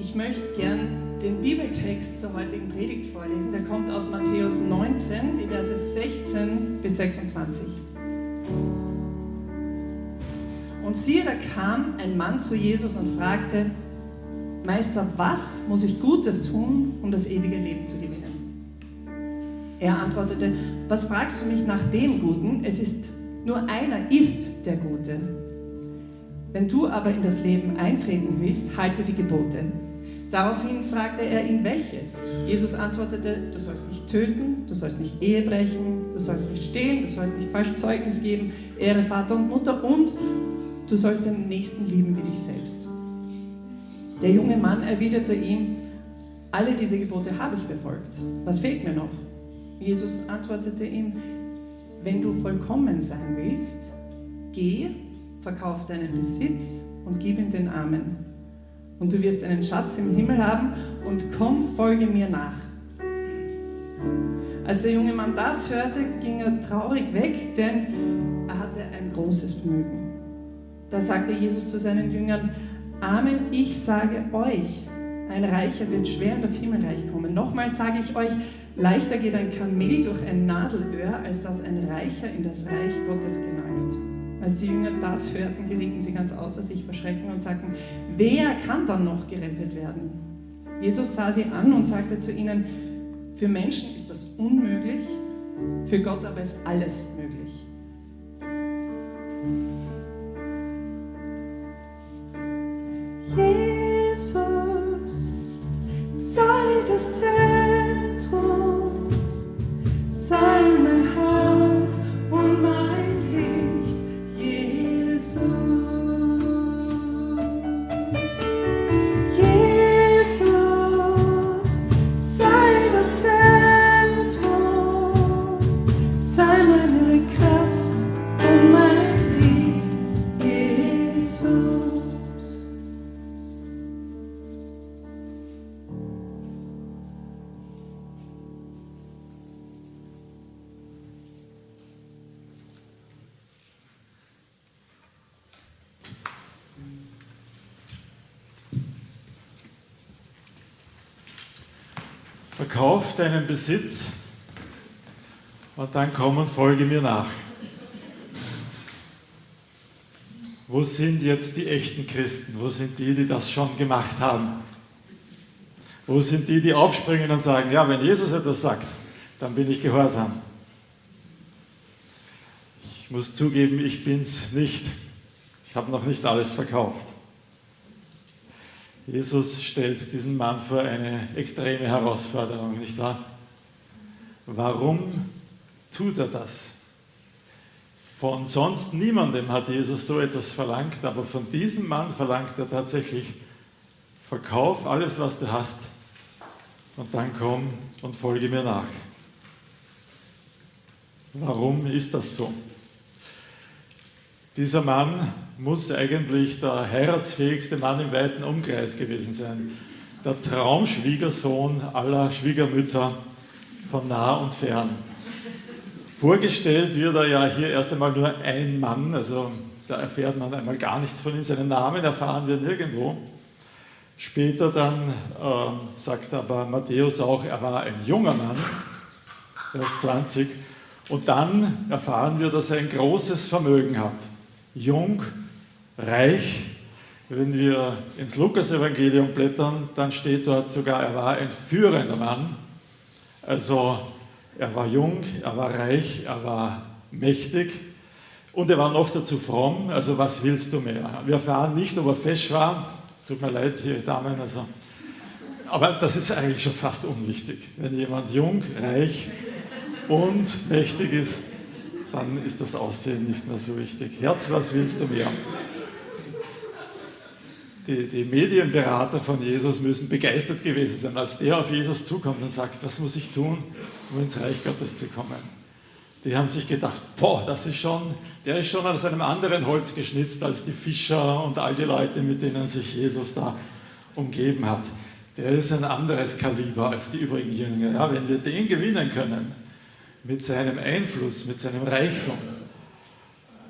Ich möchte gern den Bibeltext zur heutigen Predigt vorlesen. Der kommt aus Matthäus 19, die Verse 16 bis 26. Und siehe, da kam ein Mann zu Jesus und fragte, Meister, was muss ich Gutes tun, um das ewige Leben zu gewinnen? Er antwortete, was fragst du mich nach dem Guten? Es ist nur einer ist der Gute. Wenn du aber in das Leben eintreten willst, halte die Gebote. Daraufhin fragte er ihn, welche. Jesus antwortete, du sollst nicht töten, du sollst nicht Ehe brechen, du sollst nicht stehlen, du sollst nicht falsch Zeugnis geben, Ehre Vater und Mutter und du sollst den Nächsten lieben wie dich selbst. Der junge Mann erwiderte ihm, alle diese Gebote habe ich befolgt. Was fehlt mir noch? Jesus antwortete ihm, wenn du vollkommen sein willst, geh, verkauf deinen Besitz und gib ihn den Armen und du wirst einen Schatz im Himmel haben und komm, folge mir nach. Als der junge Mann das hörte, ging er traurig weg, denn er hatte ein großes Vermögen. Da sagte Jesus zu seinen Jüngern, Amen, ich sage euch, ein Reicher wird schwer in das Himmelreich kommen. Nochmal sage ich euch, leichter geht ein Kamel durch ein Nadelöhr, als dass ein Reicher in das Reich Gottes gelangt. Als die Jünger das hörten, gerieten sie ganz außer sich vor Schrecken und sagten, wer kann dann noch gerettet werden? Jesus sah sie an und sagte zu ihnen, für Menschen ist das unmöglich, für Gott aber ist alles möglich. Verkauf deinen Besitz und dann komm und folge mir nach. Wo sind jetzt die echten Christen? Wo sind die, die das schon gemacht haben? Wo sind die, die aufspringen und sagen, ja, wenn Jesus etwas sagt, dann bin ich gehorsam? Ich muss zugeben, ich bin's nicht. Ich habe noch nicht alles verkauft. Jesus stellt diesen Mann vor eine extreme Herausforderung, nicht wahr? Warum tut er das? Von sonst niemandem hat Jesus so etwas verlangt, aber von diesem Mann verlangt er tatsächlich, verkauf alles, was du hast und dann komm und folge mir nach. Warum ist das so? Dieser Mann muss eigentlich der heiratsfähigste Mann im weiten Umkreis gewesen sein. Der Traumschwiegersohn aller Schwiegermütter von nah und fern. Vorgestellt wird er ja hier erst einmal nur ein Mann, also da erfährt man einmal gar nichts von ihm. Seinen Namen erfahren wir nirgendwo. Später dann äh, sagt aber Matthäus auch, er war ein junger Mann, erst 20. Und dann erfahren wir, dass er ein großes Vermögen hat. Jung, reich. Wenn wir ins Lukas-Evangelium blättern, dann steht dort sogar, er war ein führender Mann. Also er war jung, er war reich, er war mächtig und er war noch dazu fromm. Also was willst du mehr? Wir erfahren nicht, ob er fesch war. Tut mir leid, hier Damen. Also. Aber das ist eigentlich schon fast unwichtig. Wenn jemand jung, reich und mächtig ist, dann ist das Aussehen nicht mehr so wichtig. Herz, was willst du mehr? Die, die, Medienberater von Jesus müssen begeistert gewesen sein, als der auf Jesus zukommt und sagt, was muss ich tun, um ins Reich Gottes zu kommen? Die haben sich gedacht, boah, das ist schon, der ist schon aus einem anderen Holz geschnitzt als die Fischer und all die Leute, mit denen sich Jesus da umgeben hat. Der ist ein anderes Kaliber als die übrigen Jünger. Ja, wenn wir den gewinnen können, mit seinem Einfluss, mit seinem Reichtum,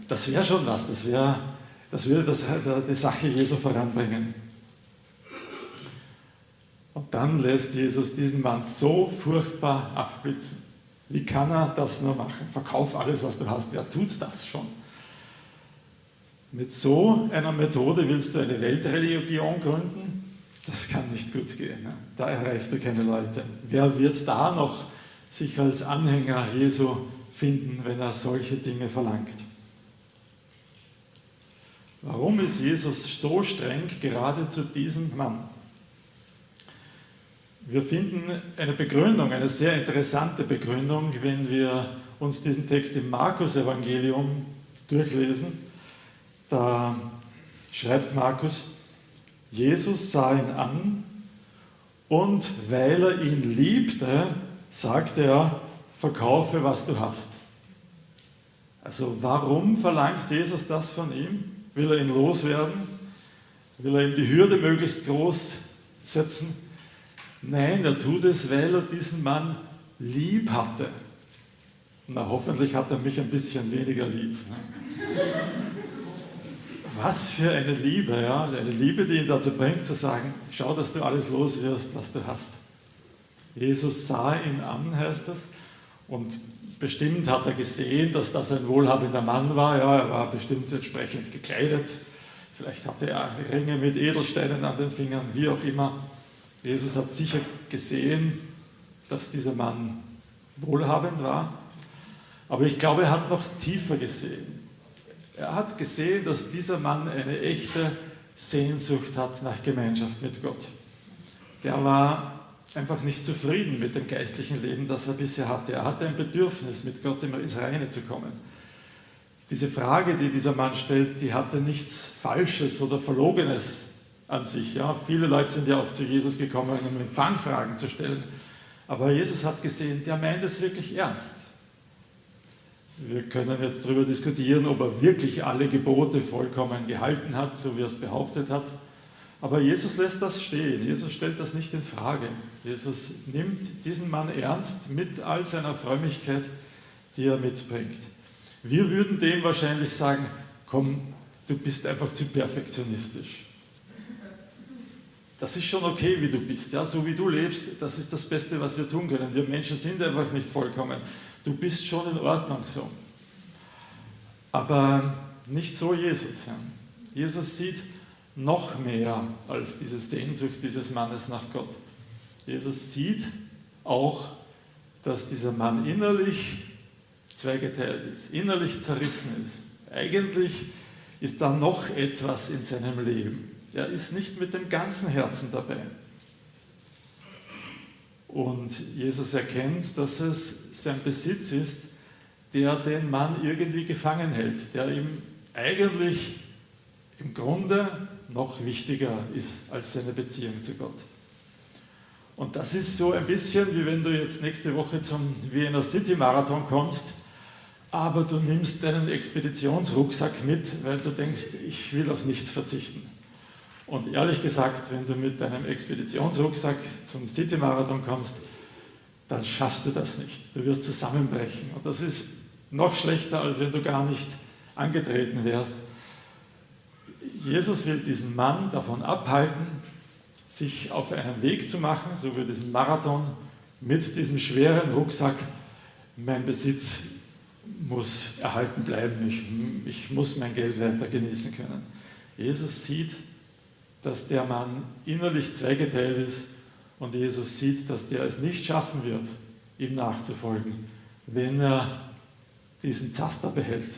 das wäre schon was, das, wär, das würde das, die Sache Jesu voranbringen. Und dann lässt Jesus diesen Mann so furchtbar abblitzen. Wie kann er das nur machen? Verkauf alles, was du hast. Wer tut das schon? Mit so einer Methode willst du eine Weltreligion gründen? Das kann nicht gut gehen. Da erreichst du keine Leute. Wer wird da noch sich als Anhänger Jesu finden, wenn er solche Dinge verlangt? Warum ist Jesus so streng gerade zu diesem Mann? Wir finden eine Begründung, eine sehr interessante Begründung, wenn wir uns diesen Text im Markus-Evangelium durchlesen. Da schreibt Markus, Jesus sah ihn an und weil er ihn liebte, sagte er, verkaufe, was du hast. Also warum verlangt Jesus das von ihm? Will er ihn loswerden? Will er ihm die Hürde möglichst groß setzen? Nein, er tut es, weil er diesen Mann lieb hatte. Na, hoffentlich hat er mich ein bisschen weniger lieb. Was für eine Liebe, ja? Eine Liebe, die ihn dazu bringt, zu sagen: Schau, dass du alles los wirst, was du hast. Jesus sah ihn an, heißt es, und bestimmt hat er gesehen, dass das ein wohlhabender Mann war. Ja, er war bestimmt entsprechend gekleidet. Vielleicht hatte er Ringe mit Edelsteinen an den Fingern, wie auch immer. Jesus hat sicher gesehen, dass dieser Mann wohlhabend war. Aber ich glaube, er hat noch tiefer gesehen. Er hat gesehen, dass dieser Mann eine echte Sehnsucht hat nach Gemeinschaft mit Gott. Der war einfach nicht zufrieden mit dem geistlichen Leben, das er bisher hatte. Er hatte ein Bedürfnis, mit Gott ins Reine zu kommen. Diese Frage, die dieser Mann stellt, die hatte nichts Falsches oder Verlogenes an sich. Ja. Viele Leute sind ja oft zu Jesus gekommen, um Empfangfragen zu stellen. Aber Jesus hat gesehen, der meint es wirklich ernst. Wir können jetzt darüber diskutieren, ob er wirklich alle Gebote vollkommen gehalten hat, so wie er es behauptet hat. Aber Jesus lässt das stehen. Jesus stellt das nicht in Frage. Jesus nimmt diesen Mann ernst mit all seiner Frömmigkeit, die er mitbringt. Wir würden dem wahrscheinlich sagen, komm, du bist einfach zu perfektionistisch. Das ist schon okay, wie du bist. Ja? So wie du lebst, das ist das Beste, was wir tun können. Wir Menschen sind einfach nicht vollkommen. Du bist schon in Ordnung so. Aber nicht so Jesus. Jesus sieht, noch mehr als diese Sehnsucht dieses Mannes nach Gott. Jesus sieht auch, dass dieser Mann innerlich zweigeteilt ist, innerlich zerrissen ist. Eigentlich ist da noch etwas in seinem Leben. Er ist nicht mit dem ganzen Herzen dabei. Und Jesus erkennt, dass es sein Besitz ist, der den Mann irgendwie gefangen hält, der ihm eigentlich im Grunde noch wichtiger ist als seine Beziehung zu Gott. Und das ist so ein bisschen wie wenn du jetzt nächste Woche zum Wiener City Marathon kommst, aber du nimmst deinen Expeditionsrucksack mit, weil du denkst, ich will auf nichts verzichten. Und ehrlich gesagt, wenn du mit deinem Expeditionsrucksack zum City Marathon kommst, dann schaffst du das nicht. Du wirst zusammenbrechen. Und das ist noch schlechter, als wenn du gar nicht angetreten wärst. Jesus will diesen Mann davon abhalten, sich auf einen Weg zu machen, so wie diesen Marathon, mit diesem schweren Rucksack. Mein Besitz muss erhalten bleiben, ich, ich muss mein Geld weiter genießen können. Jesus sieht, dass der Mann innerlich zweigeteilt ist und Jesus sieht, dass der es nicht schaffen wird, ihm nachzufolgen, wenn er diesen Zaster behält.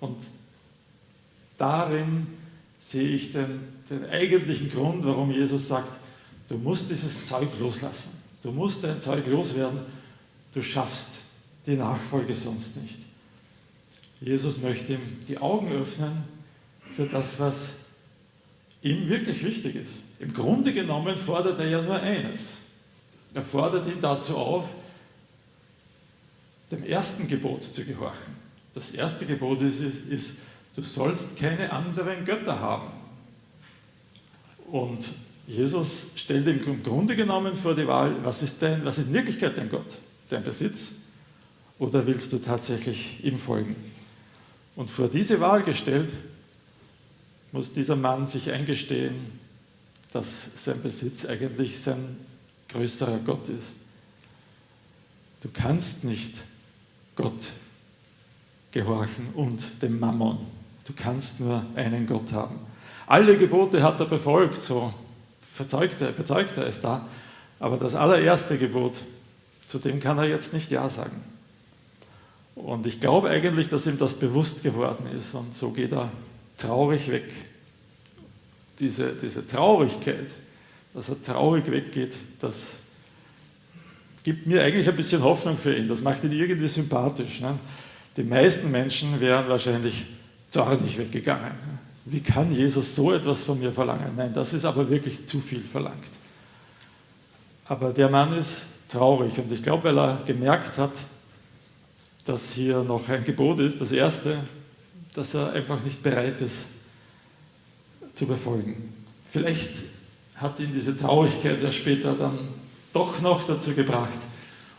Und darin sehe ich den, den eigentlichen Grund, warum Jesus sagt, du musst dieses Zeug loslassen. Du musst dein Zeug loswerden. Du schaffst die Nachfolge sonst nicht. Jesus möchte ihm die Augen öffnen für das, was ihm wirklich wichtig ist. Im Grunde genommen fordert er ja nur eines. Er fordert ihn dazu auf, dem ersten Gebot zu gehorchen. Das erste Gebot ist, ist du sollst keine anderen Götter haben. Und Jesus stellt im Grunde genommen vor die Wahl, was ist, dein, was ist in Wirklichkeit dein Gott? Dein Besitz? Oder willst du tatsächlich ihm folgen? Und vor diese Wahl gestellt, muss dieser Mann sich eingestehen, dass sein Besitz eigentlich sein größerer Gott ist. Du kannst nicht Gott gehorchen und dem Mammon. Du kannst nur einen Gott haben. Alle Gebote hat er befolgt, so bezeugt er, bezeugt er es da. Aber das allererste Gebot, zu dem kann er jetzt nicht Ja sagen. Und ich glaube eigentlich, dass ihm das bewusst geworden ist. Und so geht er traurig weg. Diese, diese Traurigkeit, dass er traurig weggeht, das gibt mir eigentlich ein bisschen Hoffnung für ihn. Das macht ihn irgendwie sympathisch. Ne? Die meisten Menschen wären wahrscheinlich zornig weggegangen. Wie kann Jesus so etwas von mir verlangen? Nein, das ist aber wirklich zu viel verlangt. Aber der Mann ist traurig und ich glaube, weil er gemerkt hat, dass hier noch ein Gebot ist, das erste, dass er einfach nicht bereit ist zu befolgen. Vielleicht hat ihn diese Traurigkeit ja später dann doch noch dazu gebracht,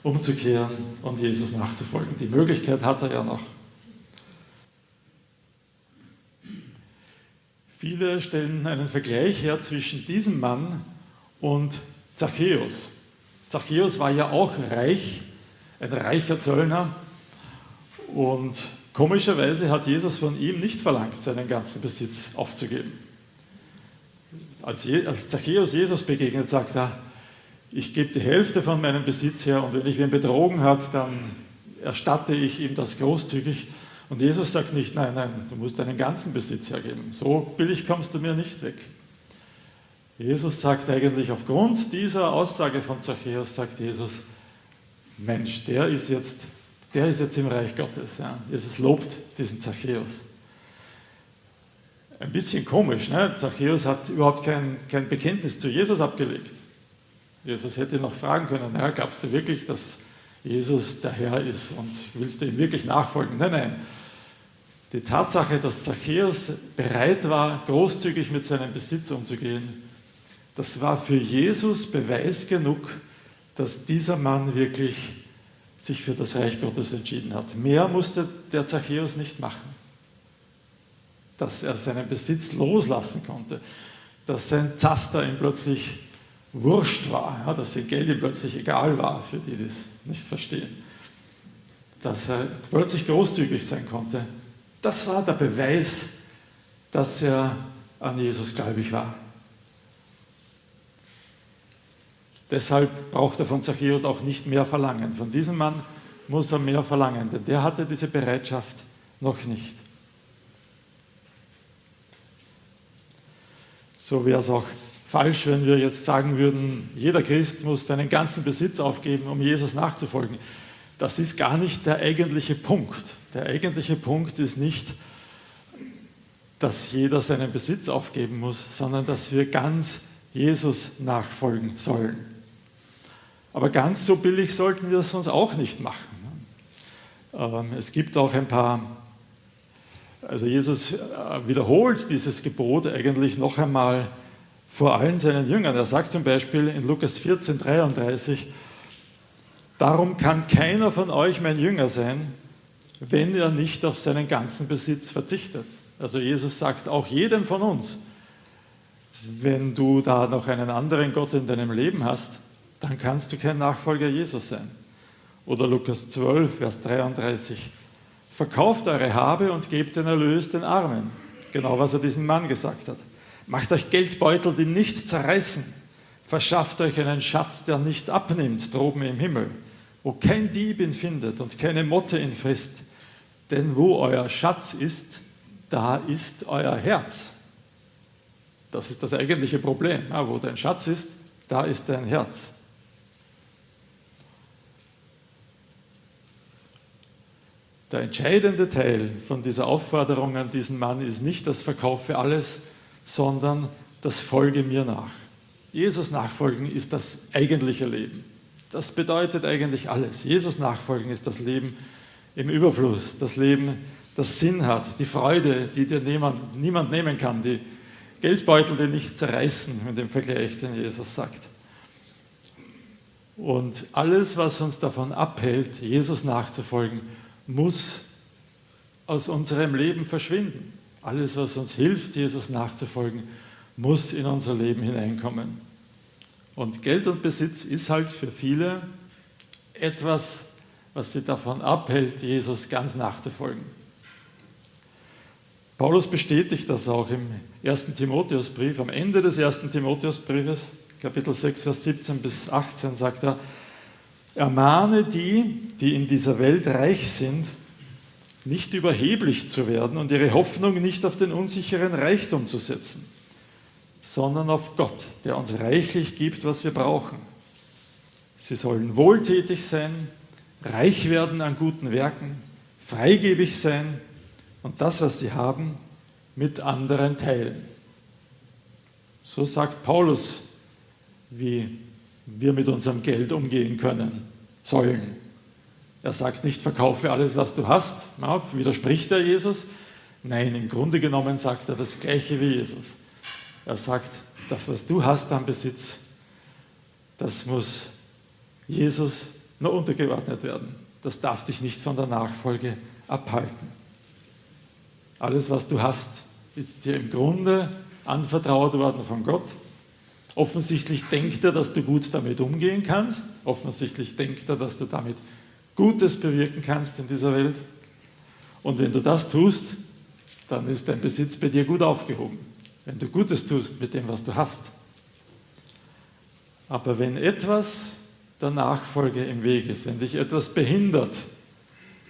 umzukehren und Jesus nachzufolgen. Die Möglichkeit hat er ja noch. Viele stellen einen Vergleich her zwischen diesem Mann und Zachäus. Zachäus war ja auch reich, ein reicher Zöllner. Und komischerweise hat Jesus von ihm nicht verlangt, seinen ganzen Besitz aufzugeben. Als, als Zachäus Jesus begegnet, sagt er, ich gebe die Hälfte von meinem Besitz her und wenn ich ihn betrogen habe, dann erstatte ich ihm das großzügig. Und Jesus sagt nicht, nein, nein, du musst deinen ganzen Besitz hergeben. So billig kommst du mir nicht weg. Jesus sagt eigentlich, aufgrund dieser Aussage von Zachäus, sagt Jesus, Mensch, der ist jetzt, der ist jetzt im Reich Gottes. Ja. Jesus lobt diesen Zachäus. Ein bisschen komisch, ne? Zachäus hat überhaupt kein, kein Bekenntnis zu Jesus abgelegt. Jesus hätte noch fragen können, ja, glaubst du wirklich, dass Jesus der Herr ist und willst du ihm wirklich nachfolgen? Nein, nein. Die Tatsache, dass Zachäus bereit war, großzügig mit seinem Besitz umzugehen, das war für Jesus Beweis genug, dass dieser Mann wirklich sich für das Reich Gottes entschieden hat. Mehr musste der Zachäus nicht machen. Dass er seinen Besitz loslassen konnte, dass sein Zaster ihm plötzlich wurscht war, ja, dass sein Geld ihm plötzlich egal war, für die, die es nicht verstehen. Dass er plötzlich großzügig sein konnte. Das war der Beweis, dass er an Jesus gläubig war. Deshalb braucht er von Zachäus auch nicht mehr verlangen. Von diesem Mann muss er mehr verlangen, denn der hatte diese Bereitschaft noch nicht. So wäre es auch falsch, wenn wir jetzt sagen würden, jeder Christ muss seinen ganzen Besitz aufgeben, um Jesus nachzufolgen. Das ist gar nicht der eigentliche Punkt. Der eigentliche Punkt ist nicht, dass jeder seinen Besitz aufgeben muss, sondern dass wir ganz Jesus nachfolgen sollen. Aber ganz so billig sollten wir es uns auch nicht machen. Ähm, es gibt auch ein paar, also Jesus äh, wiederholt dieses Gebot eigentlich noch einmal vor allen seinen Jüngern. Er sagt zum Beispiel in Lukas 14, 33, Darum kann keiner von euch mein Jünger sein, wenn er nicht auf seinen ganzen Besitz verzichtet. Also Jesus sagt auch jedem von uns, wenn du da noch einen anderen Gott in deinem Leben hast, dann kannst du kein Nachfolger Jesus sein. Oder Lukas 12, Vers 33. Verkauft eure Habe und gebt den Erlös den Armen. Genau was er diesem Mann gesagt hat. Macht euch Geldbeutel, die nicht zerreißen. Verschafft euch einen Schatz, der nicht abnimmt, droben im Himmel, wo kein Dieb ihn findet und keine Motte ihn frisst. Denn wo euer Schatz ist, da ist euer Herz. Das ist das eigentliche Problem. Ja, wo dein Schatz ist, da ist dein Herz. Der entscheidende Teil von dieser Aufforderung an diesen Mann ist nicht das Verkaufe alles, sondern das Folge mir nach. Jesus nachfolgen ist das eigentliche Leben. Das bedeutet eigentlich alles. Jesus nachfolgen ist das Leben im Überfluss, das Leben, das Sinn hat, die Freude, die dir niemand, niemand nehmen kann, die Geldbeutel, die nicht zerreißen, mit dem Vergleich, den Jesus sagt. Und alles, was uns davon abhält, Jesus nachzufolgen, muss aus unserem Leben verschwinden. Alles, was uns hilft, Jesus nachzufolgen, muss in unser Leben hineinkommen. Und Geld und Besitz ist halt für viele etwas, was sie davon abhält, Jesus ganz nachzufolgen. Paulus bestätigt das auch im 1. Timotheusbrief. Am Ende des 1. Timotheusbriefes, Kapitel 6, Vers 17 bis 18, sagt er, ermahne die, die in dieser Welt reich sind, nicht überheblich zu werden und ihre Hoffnung nicht auf den unsicheren Reichtum zu setzen, sondern auf Gott, der uns reichlich gibt, was wir brauchen. Sie sollen wohltätig sein, reich werden an guten Werken, freigebig sein und das, was sie haben, mit anderen teilen. So sagt Paulus, wie wir mit unserem Geld umgehen können sollen. Er sagt nicht, verkaufe alles, was du hast. Ja, widerspricht er Jesus? Nein, im Grunde genommen sagt er das Gleiche wie Jesus. Er sagt, das, was du hast am Besitz, das muss Jesus nur untergeordnet werden. Das darf dich nicht von der Nachfolge abhalten. Alles, was du hast, ist dir im Grunde anvertraut worden von Gott. Offensichtlich denkt er, dass du gut damit umgehen kannst. Offensichtlich denkt er, dass du damit Gutes bewirken kannst in dieser Welt. Und wenn du das tust, dann ist dein Besitz bei dir gut aufgehoben. Wenn du Gutes tust mit dem, was du hast. Aber wenn etwas der Nachfolge im Weg ist, wenn dich etwas behindert,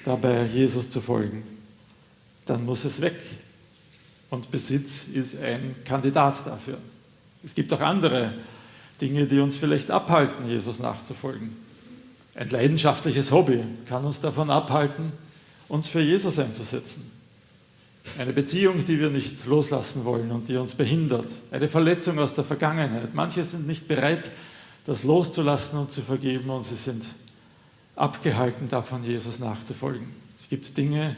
dabei Jesus zu folgen, dann muss es weg. Und Besitz ist ein Kandidat dafür. Es gibt auch andere Dinge, die uns vielleicht abhalten, Jesus nachzufolgen. Ein leidenschaftliches Hobby kann uns davon abhalten, uns für Jesus einzusetzen. Eine Beziehung, die wir nicht loslassen wollen und die uns behindert. Eine Verletzung aus der Vergangenheit. Manche sind nicht bereit, das loszulassen und zu vergeben und sie sind abgehalten davon, Jesus nachzufolgen. Es gibt Dinge,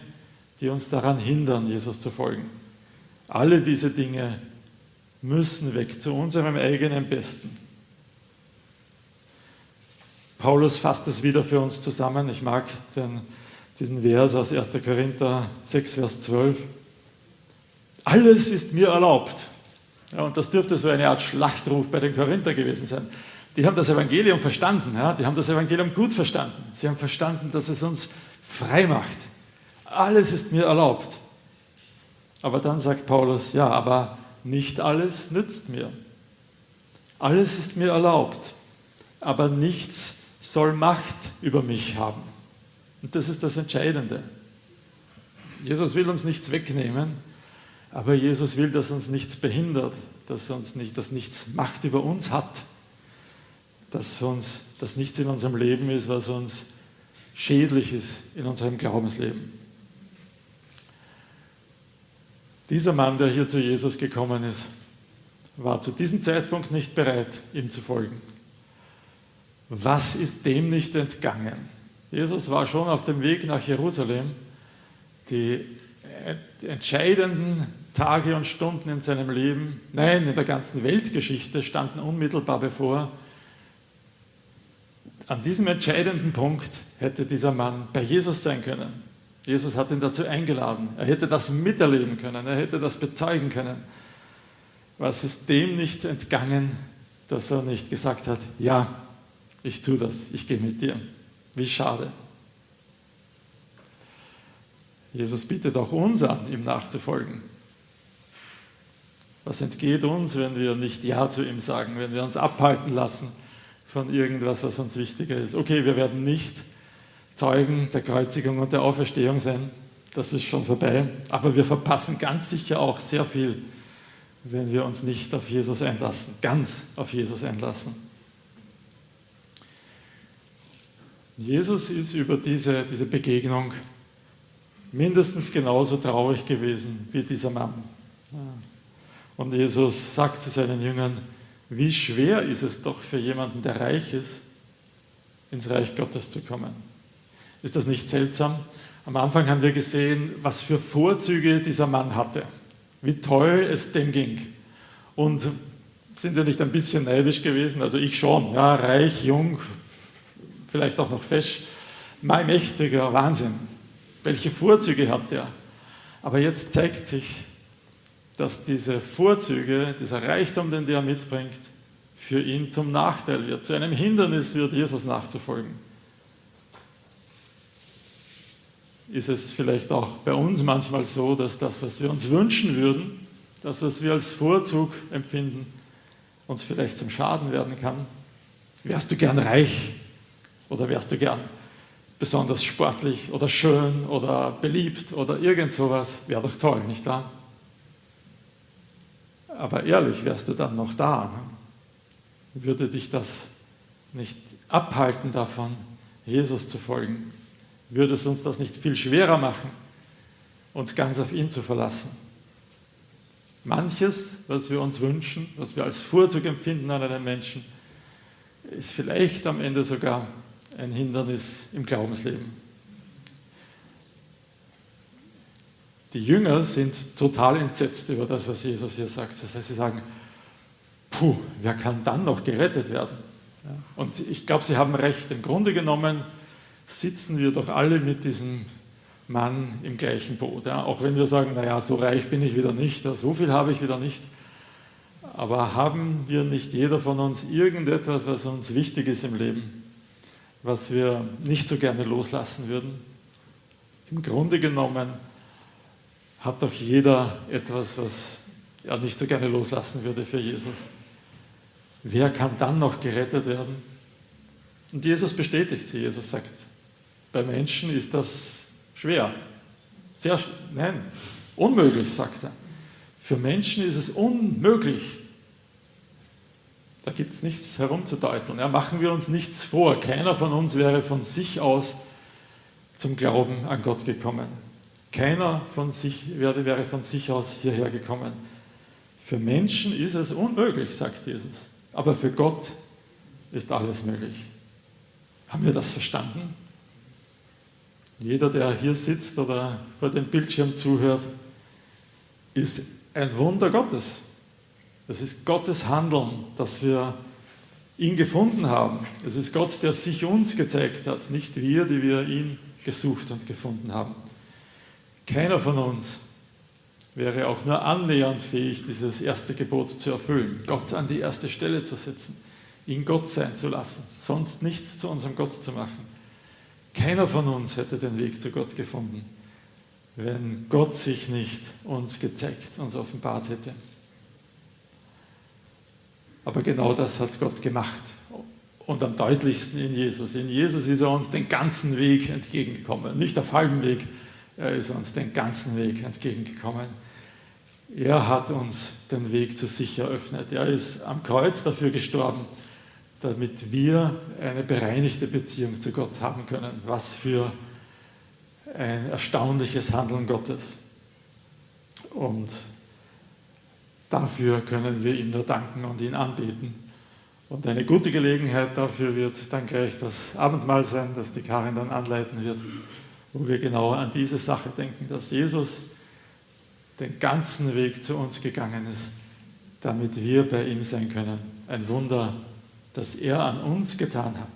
die uns daran hindern, Jesus zu folgen. Alle diese Dinge müssen weg zu unserem eigenen Besten. Paulus fasst es wieder für uns zusammen. Ich mag den, diesen Vers aus 1. Korinther 6, Vers 12. Alles ist mir erlaubt. Ja, und das dürfte so eine Art Schlachtruf bei den Korinther gewesen sein. Die haben das Evangelium verstanden. Ja? Die haben das Evangelium gut verstanden. Sie haben verstanden, dass es uns frei macht alles ist mir erlaubt. Aber dann sagt Paulus, ja, aber nicht alles nützt mir. Alles ist mir erlaubt, aber nichts soll Macht über mich haben. Und das ist das Entscheidende. Jesus will uns nichts wegnehmen, aber Jesus will, dass uns nichts behindert, dass, uns nicht, dass nichts Macht über uns hat, dass, uns, dass nichts in unserem Leben ist, was uns schädlich ist in unserem Glaubensleben. Dieser Mann, der hier zu Jesus gekommen ist, war zu diesem Zeitpunkt nicht bereit, ihm zu folgen. Was ist dem nicht entgangen? Jesus war schon auf dem Weg nach Jerusalem. Die entscheidenden Tage und Stunden in seinem Leben, nein, in der ganzen Weltgeschichte standen unmittelbar bevor. An diesem entscheidenden Punkt hätte dieser Mann bei Jesus sein können. Jesus hat ihn dazu eingeladen. Er hätte das miterleben können, er hätte das bezeugen können. Was ist dem nicht entgangen, dass er nicht gesagt hat, ja, ich tue das, ich gehe mit dir. Wie schade. Jesus bietet auch uns an, ihm nachzufolgen. Was entgeht uns, wenn wir nicht Ja zu ihm sagen, wenn wir uns abhalten lassen von irgendwas, was uns wichtiger ist? Okay, wir werden nicht Zeugen der Kreuzigung und der Auferstehung sein. Das ist schon vorbei. Aber wir verpassen ganz sicher auch sehr viel, wenn wir uns nicht auf Jesus einlassen, ganz auf Jesus einlassen. Jesus ist über diese, diese Begegnung mindestens genauso traurig gewesen wie dieser Mann. Und Jesus sagt zu seinen Jüngern, wie schwer ist es doch für jemanden, der reich ist, ins Reich Gottes zu kommen. Ist das nicht seltsam? Am Anfang haben wir gesehen, was für Vorzüge dieser Mann hatte, wie toll es dem ging. Und sind wir nicht ein bisschen neidisch gewesen? Also ich schon, ja, reich, jung, vielleicht auch noch fesch, mein mächtiger Wahnsinn. Welche Vorzüge hat er? Aber jetzt zeigt sich, dass diese Vorzüge, dieser Reichtum, den der mitbringt, für ihn zum Nachteil wird, zu einem Hindernis wird, Jesus nachzufolgen. Ist es vielleicht auch bei uns manchmal so, dass das, was wir uns wünschen würden, das, was wir als Vorzug empfinden, uns vielleicht zum Schaden werden kann? Wärst du gern reich oder wärst du gern besonders sportlich oder schön oder beliebt oder irgend sowas? Wäre doch toll, nicht wahr? Aber ehrlich, wärst du dann noch da? Ne? Würde dich das nicht abhalten davon, Jesus zu folgen? Würde es uns das nicht viel schwerer machen, uns ganz auf ihn zu verlassen? Manches, was wir uns wünschen, was wir als Vorzug empfinden an einen Menschen, ist vielleicht am Ende sogar ein Hindernis im Glaubensleben. Die Jünger sind total entsetzt über das, was Jesus hier sagt. Das heißt, sie sagen, puh, wer kann dann noch gerettet werden? Und ich glaube, sie haben recht. Im Grunde genommen sitzen wir doch alle mit diesem Mann im gleichen Boot. Auch wenn wir sagen, naja, so reich bin ich wieder nicht, so viel habe ich wieder nicht. Aber haben wir nicht jeder von uns irgendetwas, was uns wichtig ist im Leben, was wir nicht so gerne loslassen würden? Im Grunde genommen hat doch jeder etwas, was er nicht so gerne loslassen würde für Jesus. Wer kann dann noch gerettet werden? Und Jesus bestätigt sie. Jesus sagt, bei Menschen ist das schwer. Sehr, nein, unmöglich, sagt er. Für Menschen ist es unmöglich. Da gibt es nichts herumzudeuteln. Ja, machen wir uns nichts vor. Keiner von uns wäre von sich aus zum Glauben an Gott gekommen. Keiner von sich wäre, wäre von sich aus hierher gekommen. Für Menschen ist es unmöglich, sagt Jesus. Aber für Gott ist alles möglich. Haben wir das verstanden? Jeder, der hier sitzt oder vor dem Bildschirm zuhört, ist ein Wunder Gottes. Das ist Gottes Handeln, dass wir ihn gefunden haben. Es ist Gott, der sich uns gezeigt hat, nicht wir, die wir ihn gesucht und gefunden haben. Keiner von uns wäre auch nur annähernd fähig, dieses erste Gebot zu erfüllen, Gott an die erste Stelle zu setzen, ihn Gott sein zu lassen, sonst nichts zu unserem Gott zu machen. Keiner von uns hätte den Weg zu Gott gefunden, wenn Gott sich nicht uns gezeigt, uns offenbart hätte. Aber genau das hat Gott gemacht. Und am deutlichsten in Jesus. In Jesus ist er uns den ganzen Weg entgegengekommen. Nicht auf halbem Weg, er ist uns den ganzen Weg entgegengekommen. Er hat uns den Weg zu sich eröffnet. Er ist am Kreuz dafür gestorben, damit wir eine bereinigte Beziehung zu Gott haben können. Was für ein erstaunliches Handeln Gottes. Und dafür können wir ihm nur danken und ihn anbeten. Und eine gute Gelegenheit dafür wird dann gleich das Abendmahl sein, das die Karin dann anleiten wird wo wir genau an diese Sache denken, dass Jesus den ganzen Weg zu uns gegangen ist, damit wir bei ihm sein können. Ein Wunder, das er an uns getan hat.